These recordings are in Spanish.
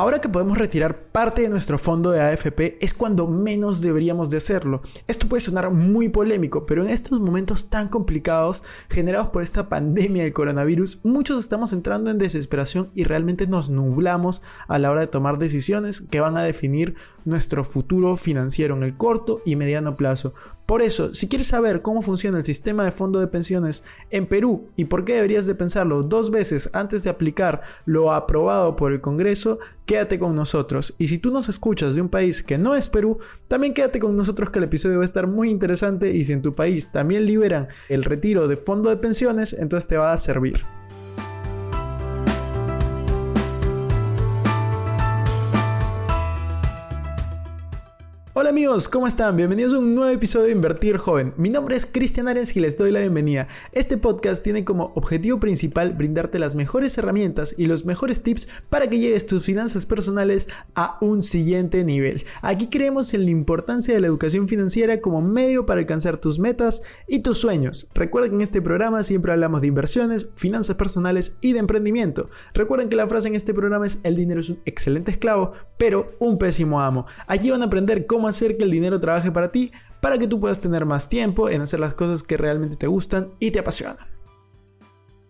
Ahora que podemos retirar parte de nuestro fondo de AFP es cuando menos deberíamos de hacerlo. Esto puede sonar muy polémico, pero en estos momentos tan complicados generados por esta pandemia del coronavirus, muchos estamos entrando en desesperación y realmente nos nublamos a la hora de tomar decisiones que van a definir nuestro futuro financiero en el corto y mediano plazo. Por eso, si quieres saber cómo funciona el sistema de fondo de pensiones en Perú y por qué deberías de pensarlo dos veces antes de aplicar lo aprobado por el Congreso, quédate con nosotros. Y si tú nos escuchas de un país que no es Perú, también quédate con nosotros que el episodio va a estar muy interesante y si en tu país también liberan el retiro de fondo de pensiones, entonces te va a servir. Hola amigos, ¿cómo están? Bienvenidos a un nuevo episodio de Invertir Joven. Mi nombre es Cristian Arens y les doy la bienvenida. Este podcast tiene como objetivo principal brindarte las mejores herramientas y los mejores tips para que lleves tus finanzas personales a un siguiente nivel. Aquí creemos en la importancia de la educación financiera como medio para alcanzar tus metas y tus sueños. Recuerden que en este programa siempre hablamos de inversiones, finanzas personales y de emprendimiento. Recuerden que la frase en este programa es el dinero es un excelente esclavo, pero un pésimo amo. Allí van a aprender cómo hacer que el dinero trabaje para ti, para que tú puedas tener más tiempo en hacer las cosas que realmente te gustan y te apasionan.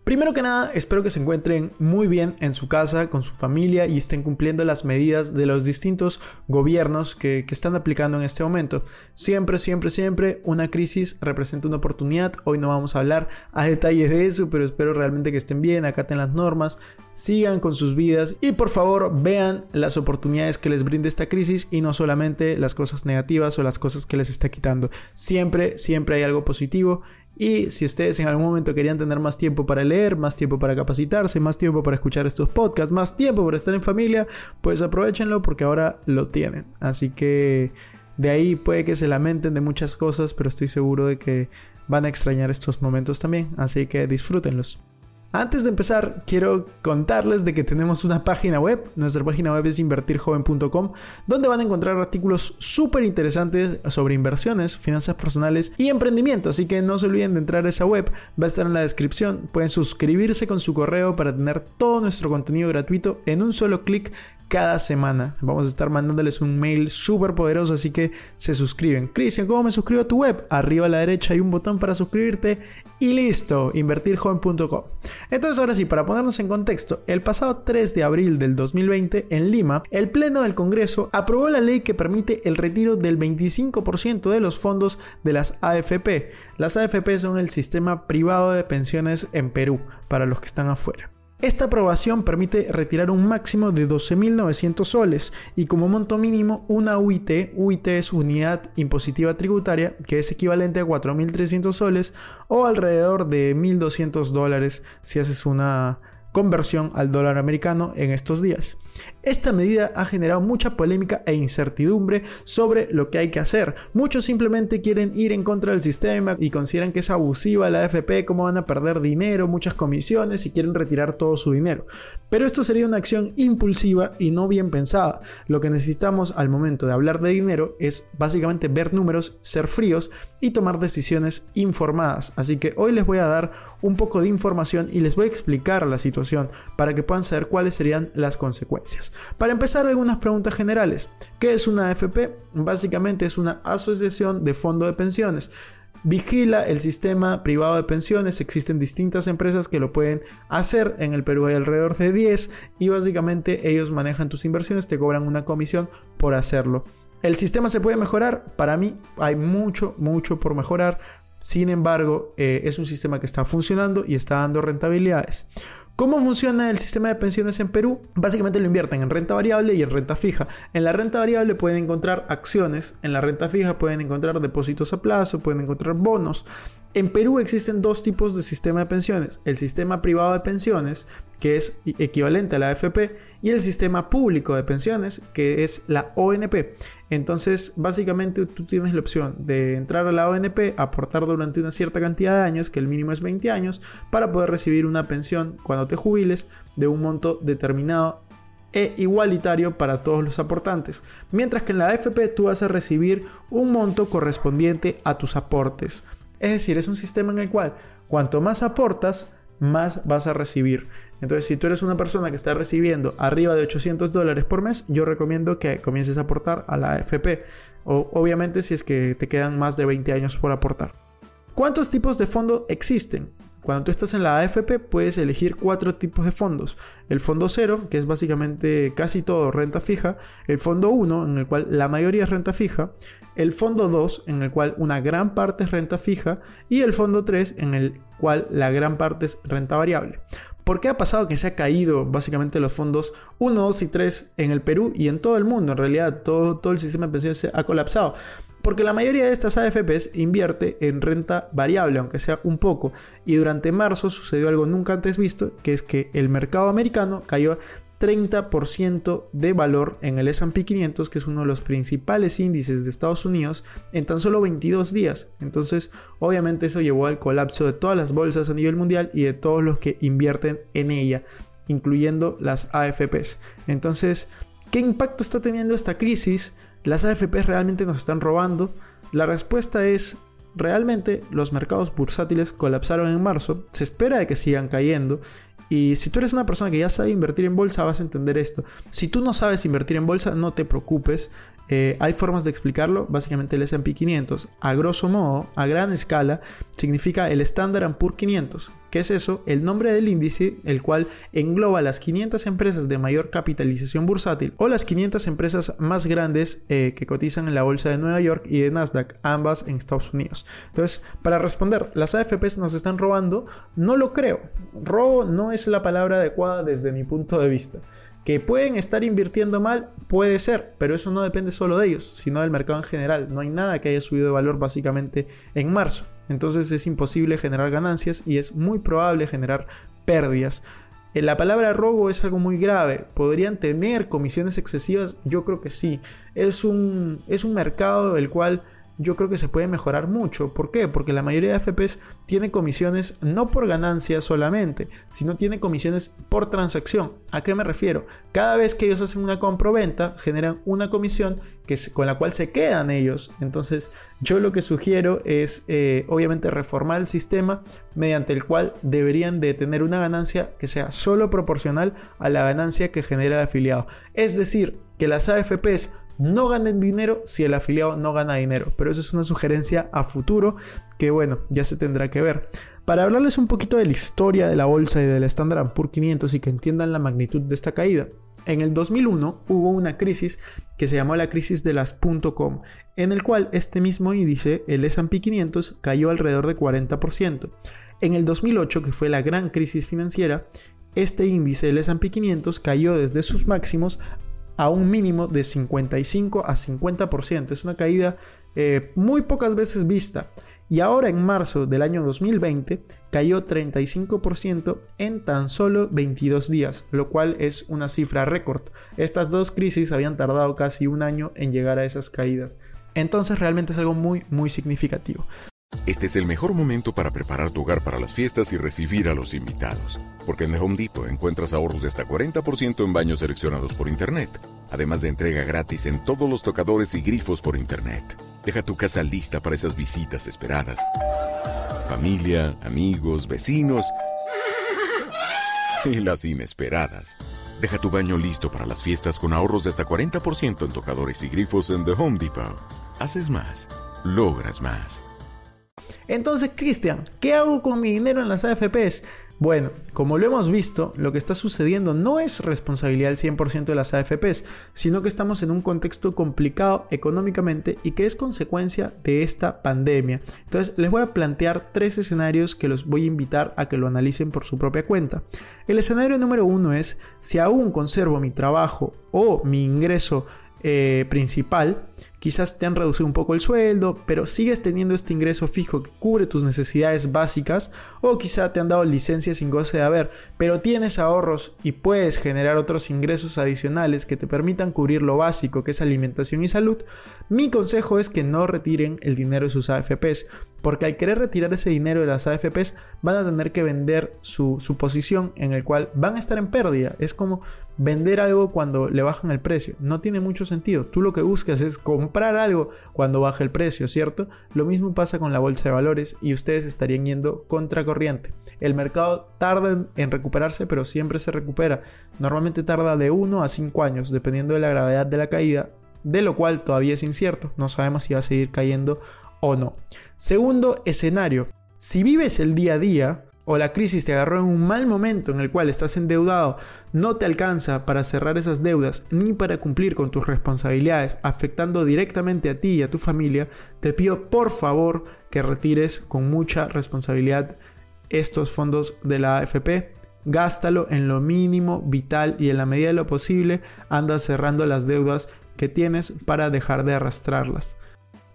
Primero que nada, espero que se encuentren muy bien en su casa, con su familia y estén cumpliendo las medidas de los distintos gobiernos que, están aplicando en este momento. Siempre, siempre, siempre una crisis representa una oportunidad. Hoy no vamos a hablar a detalles de eso, pero espero realmente que estén bien, acaten las normas, sigan con sus vidas y por favor vean las oportunidades que les brinde esta crisis y no solamente las cosas negativas o las cosas que les está quitando. Siempre, siempre hay algo positivo y si ustedes en algún momento querían tener más tiempo para leer, más tiempo para capacitarse, más tiempo para escuchar estos podcasts, más tiempo para estar en familia, pues aprovechenlo porque ahora lo tienen. Así que de ahí puede que se lamenten de muchas cosas, pero estoy seguro de que van a extrañar estos momentos también. Así que disfrútenlos. Antes de empezar, quiero contarles de que tenemos una página web. Nuestra página web es invertirjoven.com, donde van a encontrar artículos súper interesantes sobre inversiones, finanzas personales y emprendimiento. Así que no se olviden de entrar a esa web, va a estar en la descripción. Pueden suscribirse con su correo para tener todo nuestro contenido gratuito en un solo clic cada semana. Vamos a estar mandándoles un mail súper poderoso, así que se suscriben. Cristian, ¿cómo me suscribo a tu web? Arriba a la derecha hay un botón para suscribirte y listo, invertirjoven.com. Entonces ahora sí, para ponernos en contexto, el pasado 3 de abril del 2020 en Lima, el Pleno del Congreso aprobó la ley que permite el retiro del 25% de los fondos de las AFP. Las AFP son el sistema privado de pensiones en Perú, para los que están afuera. Esta aprobación permite retirar un máximo de 12.900 soles y como monto mínimo una UIT, UIT es unidad impositiva tributaria, que es equivalente a 4.300 soles o alrededor de 1.200 dólares si haces una conversión al dólar americano en estos días. Esta medida ha generado mucha polémica e incertidumbre sobre lo que hay que hacer. Muchos simplemente quieren ir en contra del sistema y consideran que es abusiva la AFP, cómo van a perder dinero, muchas comisiones y quieren retirar todo su dinero. Pero esto sería una acción impulsiva y no bien pensada. Lo que necesitamos al momento de hablar de dinero es básicamente ver números, ser fríos y tomar decisiones informadas. Así que hoy les voy a dar un poco de información y les voy a explicar la situación para que puedan saber cuáles serían las consecuencias. Para empezar, algunas preguntas generales. ¿Qué es una AFP? Básicamente es una asociación de fondo de pensiones vigila el sistema privado de pensiones. Existen distintas empresas que lo pueden hacer. En el Perú hay alrededor de 10 y básicamente ellos manejan tus inversiones, te cobran una comisión por hacerlo. ¿El sistema se puede mejorar? Para mí hay mucho, mucho por mejorar Sin embargo, eh, es un sistema que está funcionando y está dando rentabilidades. ¿Cómo funciona el sistema de pensiones en Perú? Básicamente lo invierten en renta variable y en renta fija. En la renta variable pueden encontrar acciones, en la renta fija pueden encontrar depósitos a plazo, pueden encontrar bonos. En Perú existen dos tipos de sistema de pensiones. El sistema privado de pensiones, que es equivalente a la AFP, y el sistema público de pensiones, que es la ONP. Entonces, básicamente tú tienes la opción de entrar a la ONP, aportar durante una cierta cantidad de años, que el mínimo es 20 años, para poder recibir una pensión cuando te jubiles de un monto determinado e igualitario para todos los aportantes, mientras que en la AFP tú vas a recibir un monto correspondiente a tus aportes. Es decir, es un sistema en el cual cuanto más aportas, más vas a recibir. Entonces, si tú eres una persona que está recibiendo arriba de 800 dólares por mes, yo recomiendo que comiences a aportar a la AFP. O, obviamente, si es que te quedan más de 20 años por aportar. ¿Cuántos tipos de fondos existen? Cuando tú estás en la AFP puedes elegir cuatro tipos de fondos. El fondo cero, que es básicamente casi todo renta fija. El fondo 1, en el cual la mayoría es renta fija. El fondo 2, en el cual una gran parte es renta fija. Y el fondo 3, en el cual la gran parte es renta variable. ¿Por qué ha pasado que se ha caído básicamente los fondos 1, 2 y 3 en el Perú y en todo el mundo? En realidad todo, todo el sistema de pensiones ha colapsado. Porque la mayoría de estas AFPs invierte en renta variable, aunque sea un poco. Y durante marzo sucedió algo nunca antes visto, que es que el mercado americano cayó 30% de valor en el SP 500, que es uno de los principales índices de Estados Unidos, en tan solo 22 días. Entonces, obviamente eso llevó al colapso de todas las bolsas a nivel mundial y de todos los que invierten en ella, incluyendo las AFPs. Entonces, ¿qué impacto está teniendo esta crisis? ¿Las AFPs realmente nos están robando? La respuesta es, realmente los mercados bursátiles colapsaron en marzo, se espera de que sigan cayendo y si tú eres una persona que ya sabe invertir en bolsa, vas a entender esto. Si tú no sabes invertir en bolsa, no te preocupes. Eh, hay formas de explicarlo. Básicamente el S&P 500, a grosso modo, a gran escala, significa el Standard Poor's 500. ¿Qué es eso? El nombre del índice, el cual engloba las 500 empresas de mayor capitalización bursátil o las 500 empresas más grandes eh, que cotizan en la bolsa de Nueva York y de Nasdaq, ambas en Estados Unidos. Entonces, para responder, ¿las AFPs nos están robando? No lo creo. Robo no es la palabra adecuada desde mi punto de vista. Que pueden estar invirtiendo mal, puede ser, pero eso no depende solo de ellos, sino del mercado en general. No hay nada que haya subido de valor básicamente en marzo. Entonces es imposible generar ganancias y es muy probable generar pérdidas. Eh, la palabra robo es algo muy grave. ¿Podrían tener comisiones excesivas? Yo creo que sí. Es un, es un mercado el cual yo creo que se puede mejorar mucho. ¿Por qué? Porque la mayoría de FPs tiene comisiones no por ganancia solamente, sino tiene comisiones por transacción. ¿A qué me refiero? Cada vez que ellos hacen una compra-venta, generan una comisión que con la cual se quedan ellos. Entonces, yo lo que sugiero es, eh, obviamente, reformar el sistema mediante el cual deberían de tener una ganancia que sea solo proporcional a la ganancia que genera el afiliado. Es decir, que las AFPs no ganen dinero si el afiliado no gana dinero. Pero eso es una sugerencia a futuro que bueno, ya se tendrá que ver. Para hablarles un poquito de la historia de la bolsa y del Standard Poor's 500 y que entiendan la magnitud de esta caída. En el 2001 hubo una crisis que se llamó la crisis de las .com, en el cual este mismo índice, el S&P 500, cayó alrededor de 40%. En el 2008, que fue la gran crisis financiera, este índice, el S&P 500, cayó desde sus máximos a un mínimo de 55 a 50%. Es una caída eh, muy pocas veces vista. Y ahora en marzo del año 2020 cayó 35% en tan solo 22 días, lo cual es una cifra récord. Estas dos crisis habían tardado casi un año en llegar a esas caídas. Entonces realmente es algo muy muy significativo. Este es el mejor momento para preparar tu hogar para las fiestas y recibir a los invitados. Porque en The Home Depot encuentras ahorros de hasta 40% en baños seleccionados por Internet. Además de entrega gratis en todos los tocadores y grifos por Internet. Deja tu casa lista para esas visitas esperadas. Familia, amigos, vecinos y las inesperadas. Deja tu baño listo para las fiestas con ahorros de hasta 40% en tocadores y grifos en The Home Depot. Haces más, logras más. Entonces, Cristian, ¿qué hago con mi dinero en las AFPs? Bueno, como lo hemos visto, lo que está sucediendo no es responsabilidad del 100% de las AFPs, sino que estamos en un contexto complicado económicamente y que es consecuencia de esta pandemia. Entonces, les voy a plantear tres escenarios que los voy a invitar a que lo analicen por su propia cuenta. El escenario número uno es si aún conservo mi trabajo o mi ingreso eh, principal, quizás te han reducido un poco el sueldo, pero sigues teniendo este ingreso fijo que cubre tus necesidades básicas, o quizá te han dado licencia sin goce de haber, pero tienes ahorros y puedes generar otros ingresos adicionales que te permitan cubrir lo básico que es alimentación y salud, mi consejo es que no retiren el dinero de sus AFPs, porque al querer retirar ese dinero de las AFPs van a tener que vender su, su posición en el cual van a estar en pérdida. Es como vender algo cuando le bajan el precio. No tiene mucho sentido. Tú lo que buscas es comprar algo cuando baja el precio, ¿cierto? Lo mismo pasa con la bolsa de valores y ustedes estarían yendo contracorriente. El mercado tarda en, recuperarse, pero siempre se recupera. Normalmente tarda de 1 a 5 años, dependiendo de la gravedad de la caída, de lo cual todavía es incierto. No sabemos si va a seguir cayendo o no. Segundo escenario. Si vives el día a día, o la crisis te agarró en un mal momento en el cual estás endeudado, no te alcanza para cerrar esas deudas ni para cumplir con tus responsabilidades, afectando directamente a ti y a tu familia, te pido por favor que retires con mucha responsabilidad estos fondos de la AFP. Gástalo en lo mínimo vital y en la medida de lo posible anda cerrando las deudas que tienes para dejar de arrastrarlas.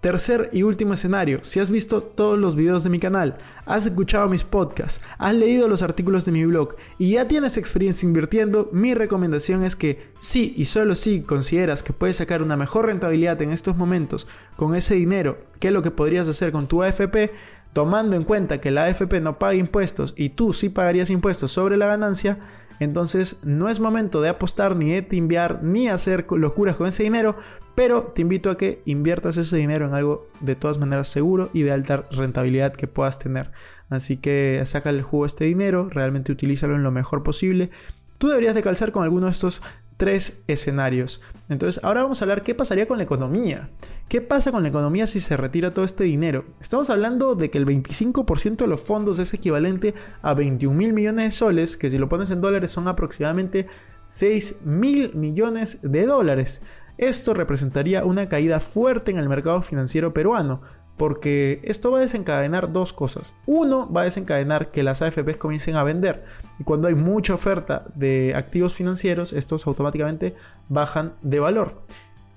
Tercer y último escenario, si has visto todos los videos de mi canal, has escuchado mis podcasts, has leído los artículos de mi blog y ya tienes experiencia invirtiendo, mi recomendación es que si y solo si consideras que puedes sacar una mejor rentabilidad en estos momentos con ese dinero que lo que podrías hacer con tu AFP, tomando en cuenta que la AFP no paga impuestos y tú sí pagarías impuestos sobre la ganancia, entonces no es momento de apostar ni de timbiar ni hacer locuras con ese dinero, pero te invito a que inviertas ese dinero en algo de todas maneras seguro y de alta rentabilidad que puedas tener. Así que saca el jugo este dinero, realmente utilízalo en lo mejor posible. Tú deberías de calzar con alguno de estos tres escenarios. Entonces, ahora vamos a hablar qué pasaría con la economía. ¿Qué pasa con la economía si se retira todo este dinero? Estamos hablando de que el 25% de los fondos es equivalente a 21 mil millones de soles, que si lo pones en dólares son aproximadamente 6 mil millones de dólares. Esto representaría una caída fuerte en el mercado financiero peruano, porque esto va a desencadenar dos cosas. Uno, va a desencadenar que las AFPs comiencen a vender. Y cuando hay mucha oferta de activos financieros, estos automáticamente bajan de valor.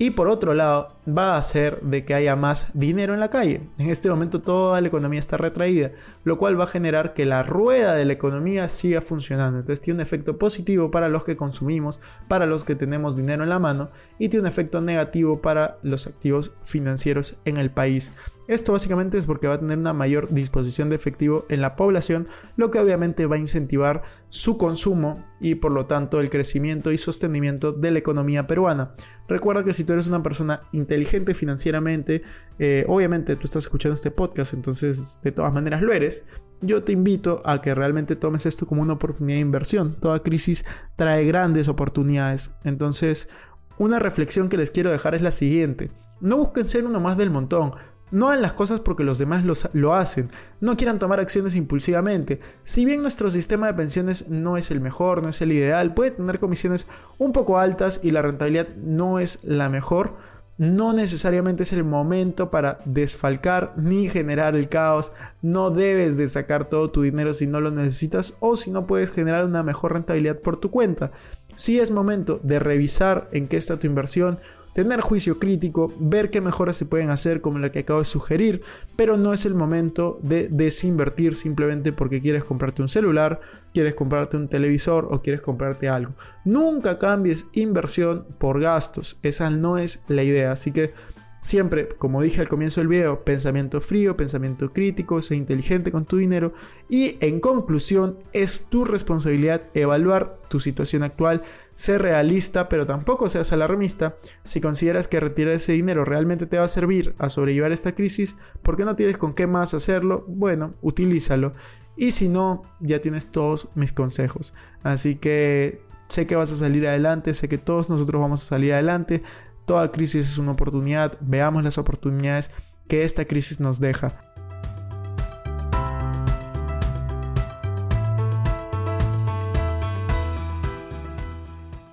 Y por otro lado, va a hacer de que haya más dinero en la calle. En este momento toda la economía está retraída, lo cual va a generar que la rueda de la economía siga funcionando. Entonces tiene un efecto positivo para los que consumimos, para los que tenemos dinero en la mano y tiene un efecto negativo para los activos financieros en el país. Esto básicamente es porque va a tener una mayor disposición de efectivo en la población, lo que obviamente va a incentivar su consumo y por lo tanto el crecimiento y sostenimiento de la economía peruana. Recuerda que si tú eres una persona inteligente financieramente, eh, obviamente tú estás escuchando este podcast, entonces de todas maneras lo eres. Yo te invito a que realmente tomes esto como una oportunidad de inversión. Toda crisis trae grandes oportunidades. Entonces, una reflexión que les quiero dejar es la siguiente. No busquen ser uno más del montón. No hagan las cosas porque los demás lo hacen. No quieran tomar acciones impulsivamente. Si bien nuestro sistema de pensiones no es el mejor, no es el ideal, puede tener comisiones un poco altas y la rentabilidad no es la mejor, no necesariamente es el momento para desfalcar ni generar el caos. No debes de sacar todo tu dinero si no lo necesitas o si no puedes generar una mejor rentabilidad por tu cuenta. Si es momento de revisar en qué está tu inversión, tener juicio crítico, ver qué mejoras se pueden hacer como la que acabo de sugerir, pero no es el momento de desinvertir simplemente porque quieres comprarte un celular, quieres comprarte un televisor o quieres comprarte algo. Nunca cambies inversión por gastos, esa no es la idea, así que Siempre, como dije al comienzo del video, pensamiento frío, pensamiento crítico, sé inteligente con tu dinero y en conclusión es tu responsabilidad evaluar tu situación actual, ser realista pero tampoco seas alarmista. Si consideras que retirar ese dinero realmente te va a servir a sobrellevar esta crisis, porque no tienes con qué más hacerlo, bueno, utilízalo. Y si no, ya tienes todos mis consejos. Así que sé que vas a salir adelante, sé que todos nosotros vamos a salir adelante. Toda crisis es una oportunidad, veamos las oportunidades que esta crisis nos deja.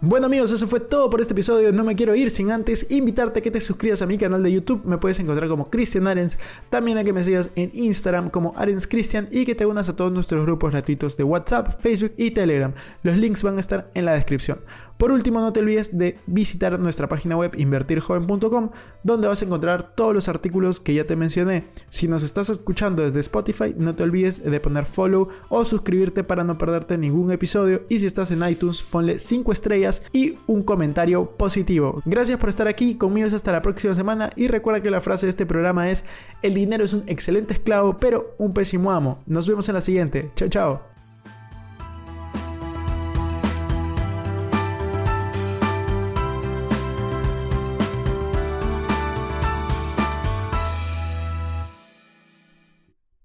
Bueno amigos, eso fue todo por este episodio. No me quiero ir sin antes invitarte a que te suscribas a mi canal de YouTube. Me puedes encontrar como Cristian Arens. También a que me sigas en Instagram como Arens Cristian y que te unas a todos nuestros grupos gratuitos de WhatsApp, Facebook y Telegram. Los links van a estar en la descripción. Por último, no te olvides de visitar nuestra página web invertirjoven.com, donde vas a encontrar todos los artículos que ya te mencioné. Si nos estás escuchando desde Spotify, no te olvides de poner follow o suscribirte para no perderte ningún episodio. Y si estás en iTunes, ponle 5 estrellas y un comentario positivo. Gracias por estar aquí, conmigo hasta la próxima semana y recuerda que la frase de este programa es, el dinero es un excelente esclavo, pero un pésimo amo. Nos vemos en la siguiente. Chao, chao.